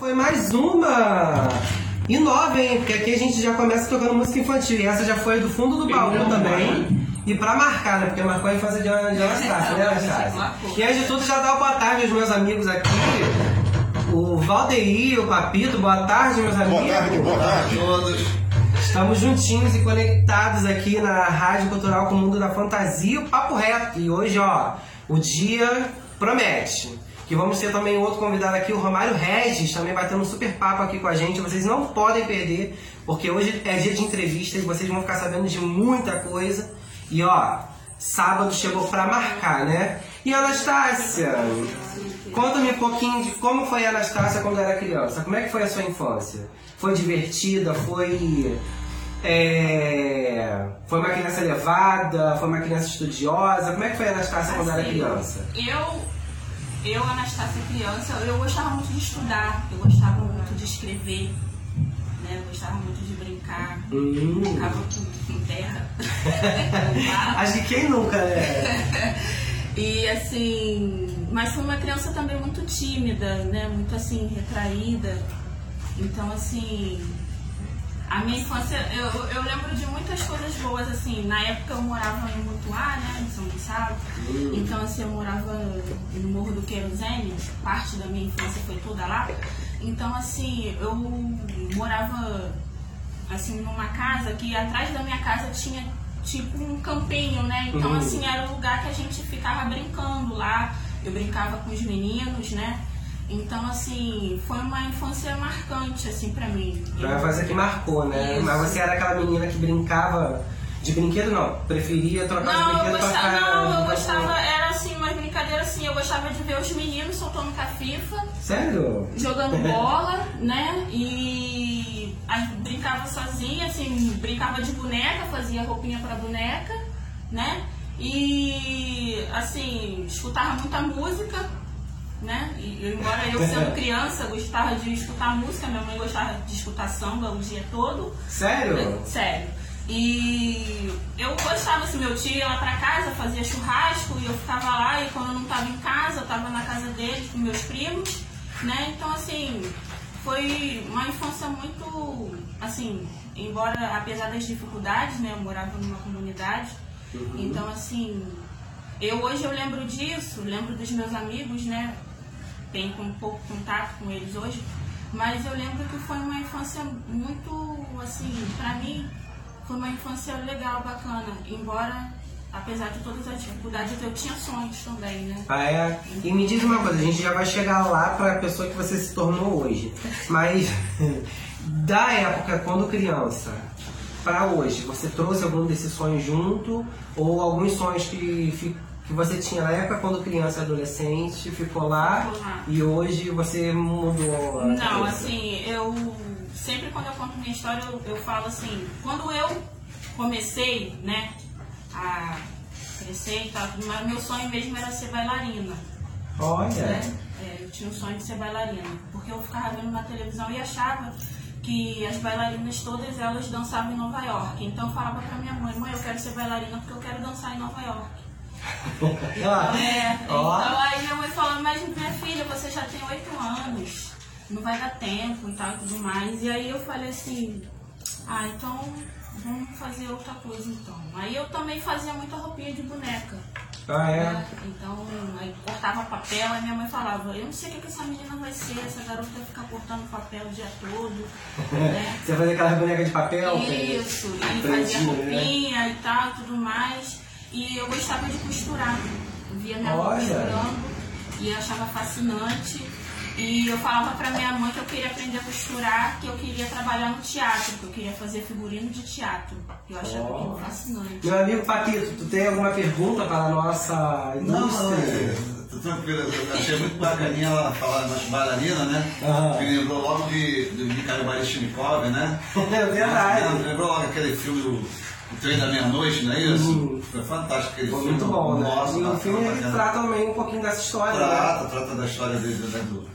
Foi mais uma! E nova, hein? Porque aqui a gente já começa tocando música infantil. E essa já foi do fundo do baú também. E pra marcar, né? Porque marcou a infância de, de Anastácia, né, Anastácia? E antes de tudo, já dá uma boa tarde aos meus amigos aqui. O Valdeir, o Papito, boa tarde, meus amigos. Boa tarde, boa tarde. todos. Estamos juntinhos e conectados aqui na Rádio Cultural com o Mundo da Fantasia, o Papo Reto. E hoje, ó, o dia promete. Que vamos ter também outro convidado aqui, o Romário Regis, também ter um super papo aqui com a gente. Vocês não podem perder, porque hoje é dia de entrevista e vocês vão ficar sabendo de muita coisa. E ó, sábado chegou pra marcar, né? E Anastácia, conta-me um pouquinho de como foi a Anastácia quando era criança. Como é que foi a sua infância? Foi divertida? Foi. é, Foi uma criança levada? Foi uma criança estudiosa? Como é que foi a Anastácia quando era Assim, criança? Eu, eu, Anastácia criança, eu gostava muito de estudar, eu gostava muito de escrever, né? Eu gostava muito de brincar, Hum. brincava com, com terra. Acho que quem nunca, né? E assim, mas fui uma criança também muito tímida, né? Muito assim, retraída. Então assim, a minha infância, eu, eu lembro de muitas coisas boas, assim, na época eu morava em Mutuá, né, em São Gonçalo, então assim, eu morava no Morro do Querosene, parte da minha infância foi toda lá, então assim, eu morava, assim, numa casa que atrás da minha casa tinha tipo um campinho, né, então Uhum. assim, era o lugar que a gente ficava brincando lá, eu brincava com os meninos, né, então assim, foi uma infância marcante, assim, pra mim. Foi uma coisa que marcou, né? Isso. Mas você era aquela menina que brincava de brinquedo, não? Preferia trocar de Não, eu brinquedo pra gostava, ficar. não, eu pra- gostava, era assim, uma brincadeira assim, eu gostava de ver os meninos soltando cafifa, Sério? jogando bola, né? E aí brincava sozinha, assim, brincava de boneca, fazia roupinha pra boneca, né? E assim, escutava muita música, né? E eu, embora eu sendo criança gostava de escutar música, minha mãe gostava de escutar samba o dia todo. Sério? Sério. E eu gostava, assim, meu tio ia lá pra casa, fazia churrasco e eu ficava lá e quando eu não tava em casa, eu tava na casa dele com meus primos, né? Então, assim, foi uma infância muito, assim, embora, apesar das dificuldades, né? Eu morava numa comunidade, então, assim, eu hoje eu lembro disso, lembro dos meus amigos, né? Tenho um pouco contato com eles hoje, mas eu lembro que foi uma infância muito, assim, pra mim, foi uma infância legal, bacana. Embora, apesar de todas as dificuldades, eu tinha sonhos também, né? Ah, é? E me diz uma coisa, a gente já vai chegar lá pra pessoa que você se tornou hoje. Mas da época quando criança pra hoje, você trouxe algum desses sonhos junto? Ou alguns sonhos que, que você tinha na época quando criança e adolescente ficou lá lá. e hoje você mudou? Não, assim, eu sempre quando eu conto minha história, eu, eu falo assim, quando eu comecei, né, a crescer e tal, mas meu sonho mesmo era ser bailarina. Olha. né? É, eu tinha o sonho de ser bailarina, porque eu ficava vendo na televisão e achava que as bailarinas todas elas dançavam em Nova York. Então eu falava pra minha mãe, mãe, eu quero ser bailarina porque eu quero dançar em Nova York. Ah, É, Ó. então aí minha mãe falou, mas minha filha, você já tem oito anos, não vai dar tempo e tal e tudo mais. E aí eu falei assim, ah, então vamos fazer outra coisa então. Aí eu também fazia muita roupinha de boneca. Ah, é? né? Então, aí cortava papel, aí minha mãe falava, eu não sei o que, que essa menina vai ser, essa garota vai ficar cortando papel o dia todo. né? Você fazia aquela boneca de papel? Isso, e fazia né? roupinha e tal, tudo mais. E eu gostava de costurar. Eu via minha mãe costurando e eu achava fascinante. E eu falava pra minha mãe que eu queria aprender a costurar, que eu queria trabalhar no teatro, que eu queria fazer figurino de teatro. Eu achava aquilo fascinante. Meu amigo Patito, tu tem alguma pergunta para a nossa Não, não, indústria? é, tô tranquilo. Eu achei muito bacaninha ela falar das bailarinas, né? Me lembrou logo de, de Mikhail Baryshnikov, né? É verdade. Me lembrou logo aquele filme o, o Trem da Meia-Noite, não é isso? Uhum. Foi fantástico aquele Foi filme. muito bom, né? Nossa, e o filme trata também um pouquinho dessa história, né? Trata, trata da história dele, né, do,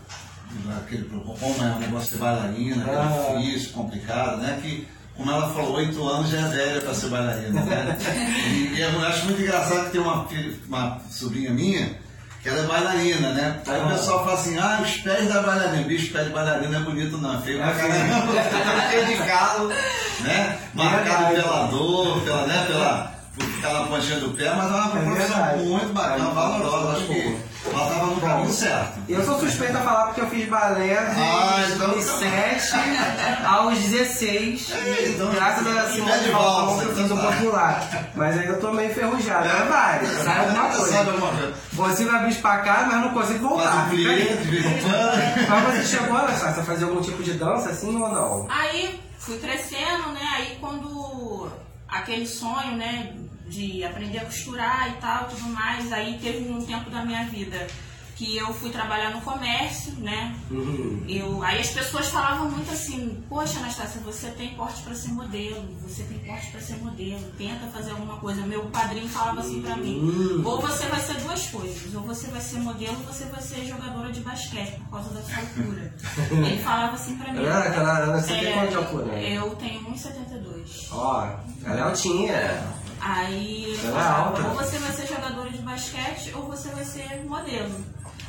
daquele, como é o negócio de bailarina, que Ah. é difícil, complicado, né? Que, como ela falou, oito anos já é velha para ser bailarina, né? e, e eu acho muito engraçado que tem uma, filha- uma sobrinha minha que ela é bailarina, né? Aí o Ah. pessoal fala assim, ah, os pés da bailarina. Bicho, pé de bailarina não é bonito não, é feio pra É caramba. Cheio de galo, né? Marcado Verdade. pela dor, pela, né? Pela, na pontinha do pé, mas é uma É profissão muito bacana, É valorosa. Acho que caminho certo. Eu sou suspeita a falar porque eu fiz balé de Ah, então- 2007 aos 16. É, então- graças a Simone de valsa, que eu fiz o então tá. popular. Mas ainda tô meio enferrujado. Mas vai, sai alguma Sabe coisa. Você vai cá, mas não consigo Faz voltar. um em quando. Mas você chegou, Anastasia, a fazer algum tipo de dança assim ou não? Aí fui crescendo, né? Aí quando aquele sonho, né, de aprender a costurar e tal, tudo mais, aí teve um tempo da minha vida que eu fui trabalhar no comércio, né? Uhum. Eu, aí as pessoas falavam muito assim, poxa Anastácia, você tem porte para ser modelo, você tem porte para ser modelo, tenta fazer alguma coisa. Meu padrinho falava assim pra mim, Hum. ou você vai ser duas coisas, ou você vai ser modelo ou você vai ser jogadora de basquete por causa da sua altura. Ele falava assim pra mim. Ela, aquela Ana, você tem É, quanto de altura? Eu tenho 1,72. Ó, ela é altinha. Aí Ela é alta. ou você vai ser jogadora de basquete ou você vai ser modelo.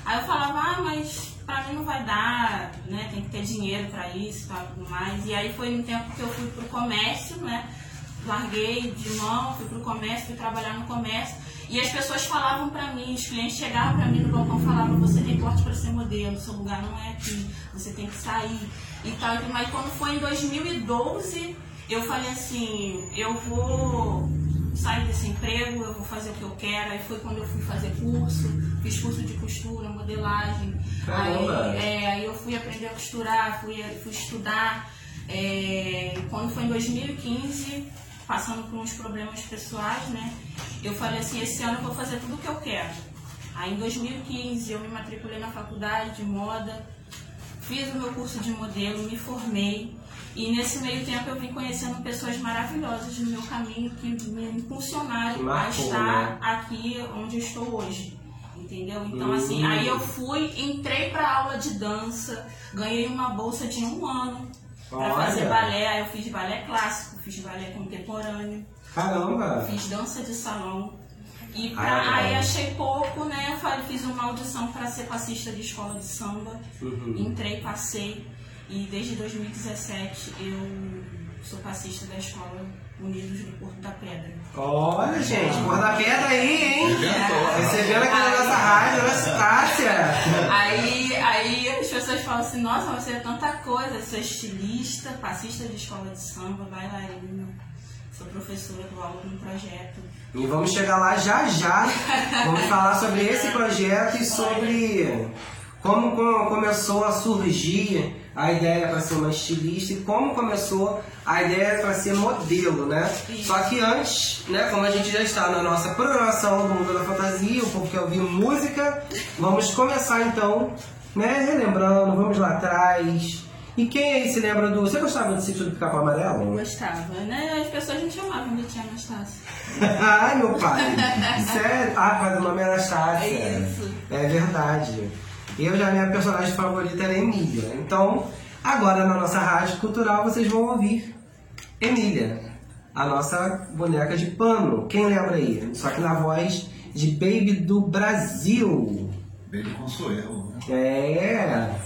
Aí eu falava, ah, mas pra mim não vai dar, né? Tem que ter dinheiro pra isso tal, tudo mais. E aí foi no tempo que eu fui pro comércio, né? Larguei de mão, fui pro comércio, fui trabalhar no comércio. E as pessoas falavam pra mim, os clientes chegavam pra mim no balcão e falavam, você tem porte pra ser modelo, seu lugar não é aqui, você tem que sair e tal. mais. quando foi em 2012, eu falei assim, eu vou sair desse emprego, eu vou fazer o que eu quero. Aí foi quando eu fui fazer curso, fiz curso de costura, modelagem. Caramba! Aí, é, aí eu fui aprender a costurar, fui, fui estudar. É, quando foi em 2015, passando por uns problemas pessoais, né? Eu falei assim, esse ano eu vou fazer tudo o que eu quero. Aí em 2015 eu me matriculei na faculdade de moda, fiz o meu curso de modelo, me formei. E nesse meio tempo eu vim conhecendo pessoas maravilhosas no meu caminho que me impulsionaram Que a marcou, estar né? aqui onde eu estou hoje. Entendeu? Então, Hum. assim, aí eu fui, entrei pra aula de dança, ganhei uma bolsa de um ano Olha. fazer balé. Aí eu fiz balé clássico, fiz balé contemporâneo, Caramba! fiz dança de salão. E pra, Ah, aí achei pouco, né? Fiz uma audição para ser passista de escola de samba. Uhum. Entrei, passei. E desde 2017 eu sou passista da escola Unidos do Porto da Pedra. Olha, gente, porra da pedra aí, hein? Recebendo aqui na nossa rádio, Anastácia. Aí, aí as pessoas falam assim, nossa, você é tanta coisa, sou estilista, passista de escola de samba, bailarina, sou professora do aula no projeto. E vamos chegar lá já já. Vamos falar sobre esse projeto e sobre como co- começou a surgir a ideia para ser uma estilista e como começou a ideia para ser modelo, né? Isso. Só que antes, né, como a gente já está na nossa programação do Mundo da Fantasia, o povo quer ouvir música, vamos começar então, né, relembrando, vamos lá atrás. E quem aí se lembra do... Você gostava do Sítio do Capão Amarelo? Gostava, né? As pessoas me chamavam de tia Anastácia. Ai, meu pai. Sério? Ah, mas o nome é Anastácia. É isso. É verdade. Eu já, minha personagem favorita era Emília. Então, agora na nossa rádio cultural vocês vão ouvir Emília, a nossa boneca de pano. Quem lembra aí? Só que na voz de Baby do Brasil. Baby Consuelo, né? É.